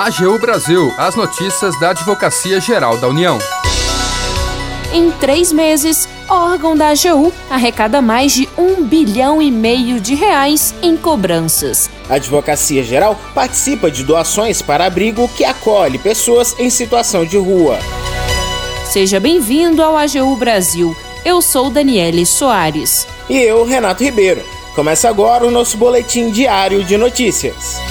AGU Brasil, as notícias da Advocacia Geral da União. Em três meses, órgão da AGU arrecada mais de um bilhão e meio de reais em cobranças. A Advocacia Geral participa de doações para abrigo que acolhe pessoas em situação de rua. Seja bem-vindo ao AGU Brasil. Eu sou Daniele Soares. E eu, Renato Ribeiro. Começa agora o nosso boletim diário de notícias.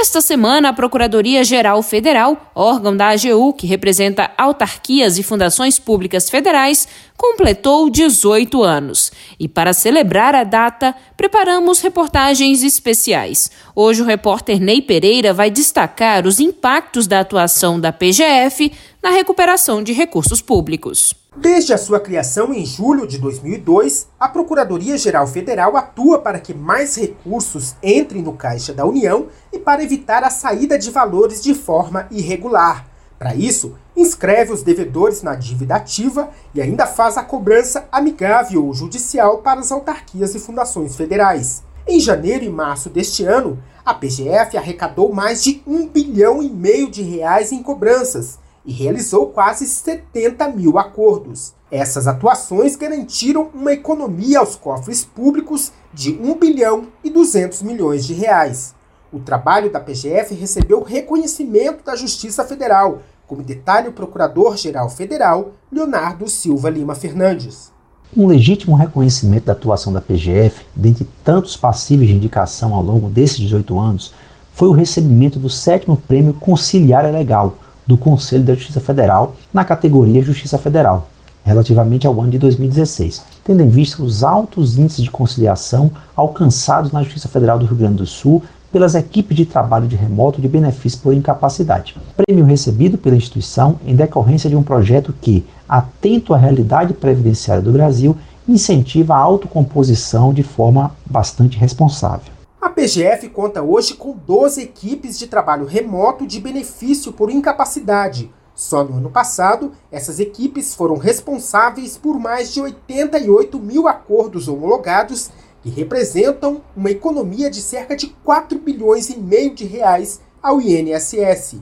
Esta semana, a Procuradoria-Geral Federal, órgão da AGU que representa autarquias e fundações públicas federais, completou 18 anos. E para celebrar a data, preparamos reportagens especiais. Hoje, o repórter Ney Pereira vai destacar os impactos da atuação da PGF na recuperação de recursos públicos. Desde a sua criação em julho de 2002, a Procuradoria-Geral Federal atua para que mais recursos entrem no Caixa da União e para evitar a saída de valores de forma irregular. Para isso, inscreve os devedores na dívida ativa e ainda faz a cobrança amigável ou judicial para as autarquias e fundações federais. Em janeiro e março deste ano, a PGF arrecadou mais de um bilhão e meio de reais em cobranças e realizou quase 70 mil acordos. Essas atuações garantiram uma economia aos cofres públicos de 1 bilhão e 200 milhões de reais. O trabalho da PGF recebeu reconhecimento da Justiça Federal, como detalha o Procurador-Geral Federal, Leonardo Silva Lima Fernandes. Um legítimo reconhecimento da atuação da PGF, dentre tantos passíveis de indicação ao longo desses 18 anos, foi o recebimento do sétimo Prêmio Conciliar Legal, do Conselho da Justiça Federal na categoria Justiça Federal, relativamente ao ano de 2016, tendo em vista os altos índices de conciliação alcançados na Justiça Federal do Rio Grande do Sul pelas equipes de trabalho de remoto de benefício por incapacidade. Prêmio recebido pela instituição em decorrência de um projeto que, atento à realidade previdenciária do Brasil, incentiva a autocomposição de forma bastante responsável. PGF conta hoje com 12 equipes de trabalho remoto de benefício por incapacidade. Só no ano passado, essas equipes foram responsáveis por mais de 88 mil acordos homologados, que representam uma economia de cerca de 4 bilhões e meio de reais ao INSS.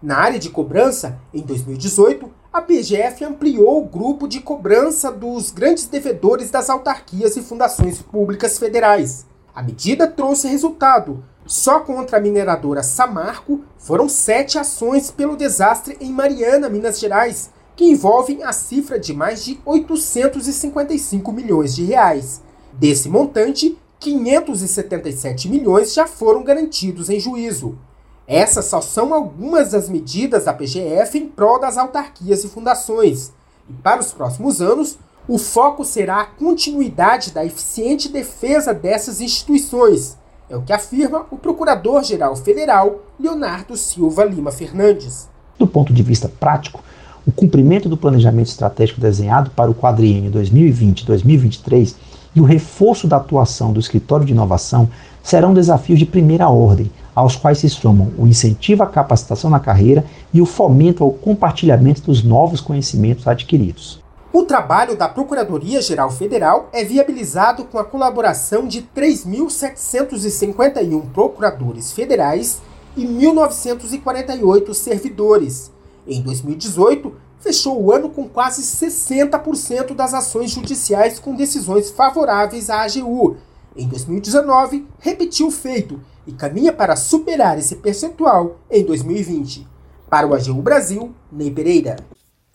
Na área de cobrança, em 2018, a PGF ampliou o grupo de cobrança dos grandes devedores das autarquias e fundações públicas federais. A medida trouxe resultado. Só contra a mineradora Samarco foram sete ações pelo desastre em Mariana, Minas Gerais, que envolvem a cifra de mais de 855 milhões de reais. Desse montante, 577 milhões já foram garantidos em juízo. Essas só são algumas das medidas da PGF em prol das autarquias e fundações. E para os próximos anos, o foco será a continuidade da eficiente defesa dessas instituições, é o que afirma o Procurador-Geral Federal, Leonardo Silva Lima Fernandes. Do ponto de vista prático, o cumprimento do planejamento estratégico desenhado para o quadriênio 2020-2023 e o reforço da atuação do escritório de inovação serão desafios de primeira ordem, aos quais se somam o incentivo à capacitação na carreira e o fomento ao compartilhamento dos novos conhecimentos adquiridos. O trabalho da Procuradoria-Geral Federal é viabilizado com a colaboração de 3.751 procuradores federais e 1.948 servidores. Em 2018, fechou o ano com quase 60% das ações judiciais com decisões favoráveis à AGU. Em 2019, repetiu o feito e caminha para superar esse percentual em 2020. Para o AGU Brasil, Ney Pereira.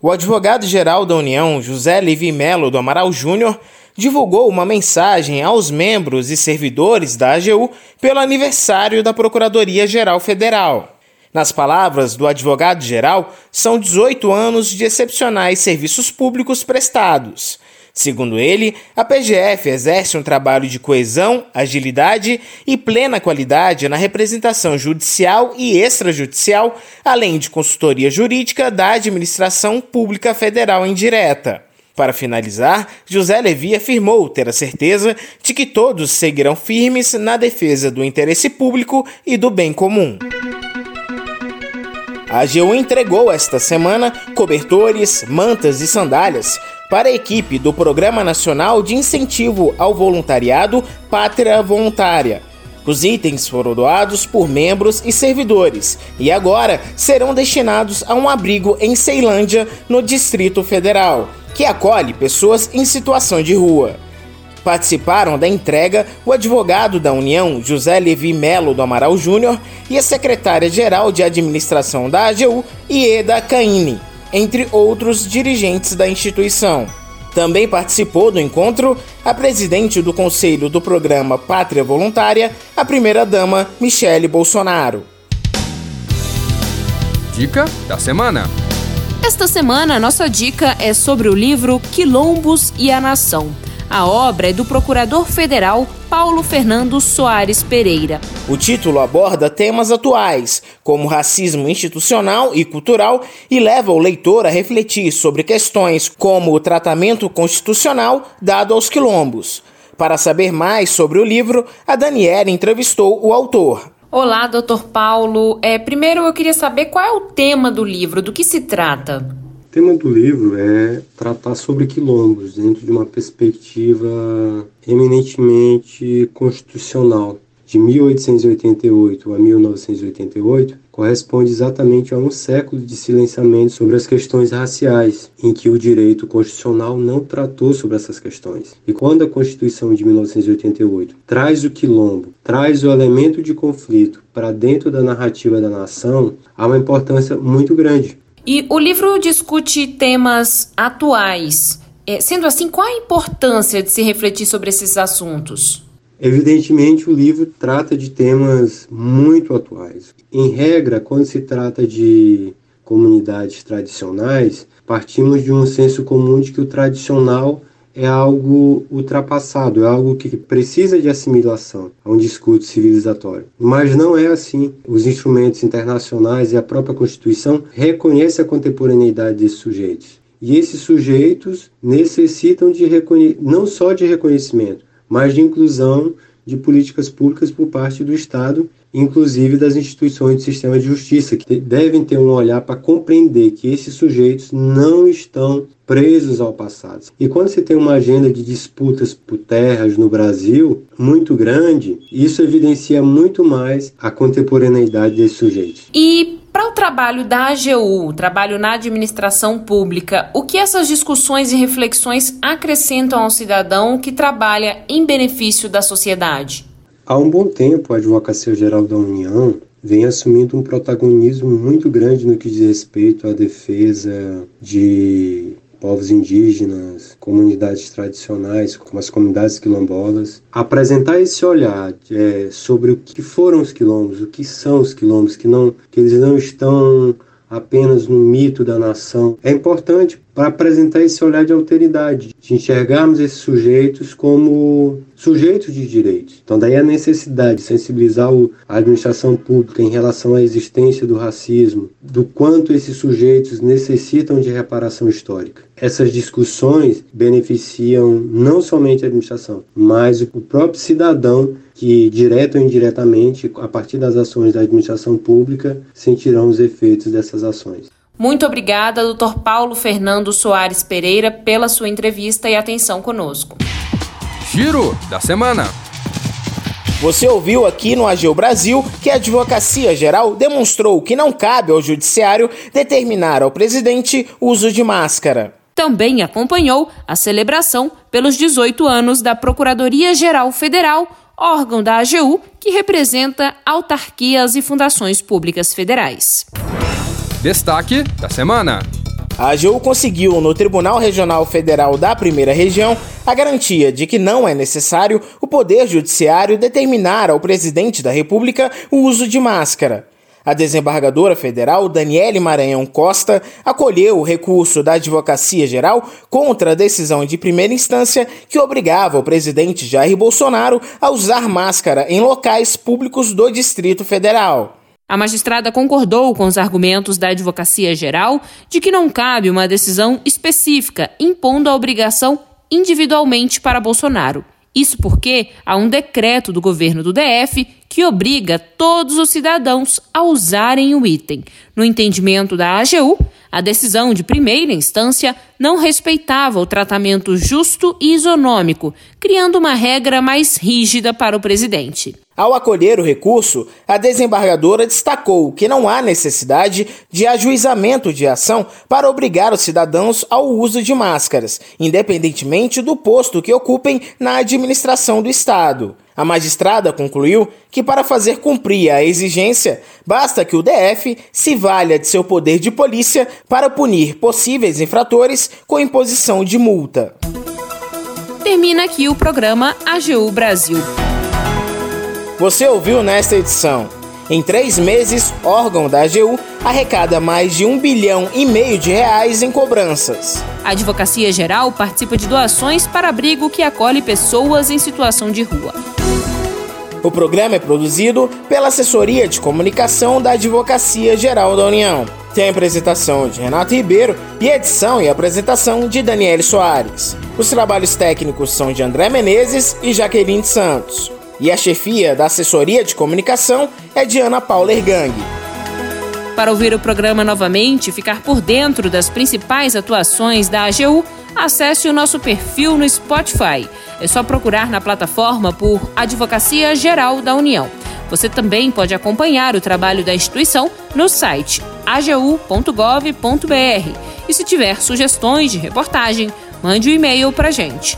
O advogado-geral da União, José Levi Melo do Amaral Júnior, divulgou uma mensagem aos membros e servidores da AGU pelo aniversário da Procuradoria-Geral Federal. Nas palavras do advogado-geral, são 18 anos de excepcionais serviços públicos prestados Segundo ele, a PGF exerce um trabalho de coesão, agilidade e plena qualidade na representação judicial e extrajudicial, além de consultoria jurídica da administração pública federal indireta. Para finalizar, José Levi afirmou ter a certeza de que todos seguirão firmes na defesa do interesse público e do bem comum. A AGU entregou esta semana cobertores, mantas e sandálias para a equipe do Programa Nacional de Incentivo ao Voluntariado Pátria Voluntária. Os itens foram doados por membros e servidores e agora serão destinados a um abrigo em Ceilândia, no Distrito Federal, que acolhe pessoas em situação de rua. Participaram da entrega o advogado da União, José Levi Melo do Amaral Júnior, e a secretária-geral de administração da AGU, Ieda Caine, entre outros dirigentes da instituição. Também participou do encontro a presidente do Conselho do Programa Pátria Voluntária, a primeira-dama Michele Bolsonaro. Dica da semana. Esta semana, nossa dica é sobre o livro Quilombos e a Nação a obra é do procurador federal Paulo Fernando Soares Pereira. O título aborda temas atuais, como racismo institucional e cultural, e leva o leitor a refletir sobre questões como o tratamento constitucional dado aos quilombos. Para saber mais sobre o livro, a Daniela entrevistou o autor. Olá, doutor Paulo. É, primeiro eu queria saber qual é o tema do livro, do que se trata. O tema do livro é tratar sobre quilombos dentro de uma perspectiva eminentemente constitucional. De 1888 a 1988 corresponde exatamente a um século de silenciamento sobre as questões raciais, em que o direito constitucional não tratou sobre essas questões. E quando a Constituição de 1988 traz o quilombo, traz o elemento de conflito para dentro da narrativa da nação, há uma importância muito grande e o livro discute temas atuais. É, sendo assim, qual a importância de se refletir sobre esses assuntos? Evidentemente, o livro trata de temas muito atuais. Em regra, quando se trata de comunidades tradicionais, partimos de um senso comum de que o tradicional é algo ultrapassado, é algo que precisa de assimilação a um discurso civilizatório. Mas não é assim. Os instrumentos internacionais e a própria Constituição reconhecem a contemporaneidade desses sujeitos. E esses sujeitos necessitam de não só de reconhecimento, mas de inclusão de políticas públicas por parte do Estado, inclusive das instituições do sistema de justiça, que devem ter um olhar para compreender que esses sujeitos não estão presos ao passado. E quando você tem uma agenda de disputas por terras no Brasil muito grande, isso evidencia muito mais a contemporaneidade desses sujeitos. E para o trabalho da AGU, trabalho na administração pública, o que essas discussões e reflexões acrescentam ao cidadão que trabalha em benefício da sociedade? Há um bom tempo, a Advocacia Geral da União vem assumindo um protagonismo muito grande no que diz respeito à defesa de povos indígenas, comunidades tradicionais, como as comunidades quilombolas, apresentar esse olhar é, sobre o que foram os quilombos, o que são os quilombos, que não que eles não estão apenas no mito da nação. É importante para apresentar esse olhar de alteridade, de enxergarmos esses sujeitos como sujeitos de direitos. Então, daí a necessidade de sensibilizar a administração pública em relação à existência do racismo, do quanto esses sujeitos necessitam de reparação histórica. Essas discussões beneficiam não somente a administração, mas o próprio cidadão que, direto ou indiretamente, a partir das ações da administração pública, sentirão os efeitos dessas ações. Muito obrigada, Dr. Paulo Fernando Soares Pereira, pela sua entrevista e atenção conosco. Giro da semana. Você ouviu aqui no Ageu Brasil que a Advocacia Geral demonstrou que não cabe ao Judiciário determinar ao presidente o uso de máscara. Também acompanhou a celebração pelos 18 anos da Procuradoria-Geral Federal, órgão da AGU que representa autarquias e fundações públicas federais. Destaque da semana. A AGU conseguiu no Tribunal Regional Federal da Primeira Região a garantia de que não é necessário o Poder Judiciário determinar ao presidente da República o uso de máscara. A desembargadora federal Daniele Maranhão Costa acolheu o recurso da Advocacia Geral contra a decisão de primeira instância que obrigava o presidente Jair Bolsonaro a usar máscara em locais públicos do Distrito Federal. A magistrada concordou com os argumentos da Advocacia Geral de que não cabe uma decisão específica impondo a obrigação individualmente para Bolsonaro. Isso porque há um decreto do governo do DF que obriga todos os cidadãos a usarem o item. No entendimento da AGU, a decisão de primeira instância não respeitava o tratamento justo e isonômico, criando uma regra mais rígida para o presidente. Ao acolher o recurso, a desembargadora destacou que não há necessidade de ajuizamento de ação para obrigar os cidadãos ao uso de máscaras, independentemente do posto que ocupem na administração do Estado. A magistrada concluiu que, para fazer cumprir a exigência, basta que o DF se valha de seu poder de polícia para punir possíveis infratores com imposição de multa. Termina aqui o programa AGU Brasil. Você ouviu nesta edição. Em três meses, órgão da AGU arrecada mais de um bilhão e meio de reais em cobranças. A Advocacia Geral participa de doações para abrigo que acolhe pessoas em situação de rua. O programa é produzido pela Assessoria de Comunicação da Advocacia Geral da União. Tem a apresentação de Renato Ribeiro e edição e apresentação de Daniele Soares. Os trabalhos técnicos são de André Menezes e Jaqueline Santos. E a chefia da assessoria de comunicação é de Ana Paula Ergang. Para ouvir o programa novamente e ficar por dentro das principais atuações da AGU, acesse o nosso perfil no Spotify. É só procurar na plataforma por Advocacia Geral da União. Você também pode acompanhar o trabalho da instituição no site agu.gov.br. E se tiver sugestões de reportagem, mande um e-mail para a gente